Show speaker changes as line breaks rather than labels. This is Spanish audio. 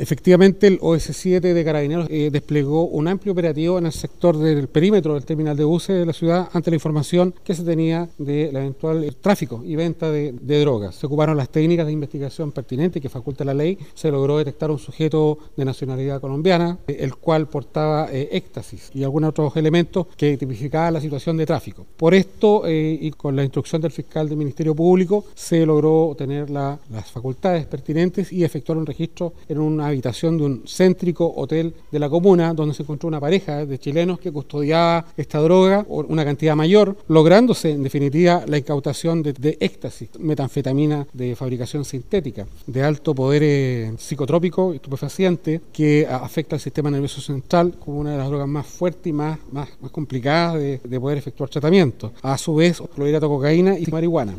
Efectivamente, el OS7 de Carabineros eh, desplegó un amplio operativo en el sector del perímetro del terminal de buses de la ciudad ante la información que se tenía del eventual tráfico y venta de, drogas. Se ocuparon las técnicas de investigación pertinentes que faculta la ley. Se logró detectar un sujeto de nacionalidad colombiana, eh, el cual portaba eh, éxtasis y algunos otros elementos que tipificaban la situación de tráfico. Por esto y con la instrucción del fiscal del Ministerio Público se logró tener las facultades pertinentes y efectuar un registro en una habitación de un céntrico hotel de la comuna, donde se encontró una pareja de chilenos que custodiaba esta droga, una cantidad mayor, lográndose en definitiva la incautación de, éxtasis, metanfetamina de fabricación sintética, de alto poder eh, psicotrópico, estupefaciente, que afecta al sistema nervioso central como una de las drogas más fuertes y más, más, complicadas de, de poder efectuar tratamiento. A su vez, clorhidrato cocaína y marihuana.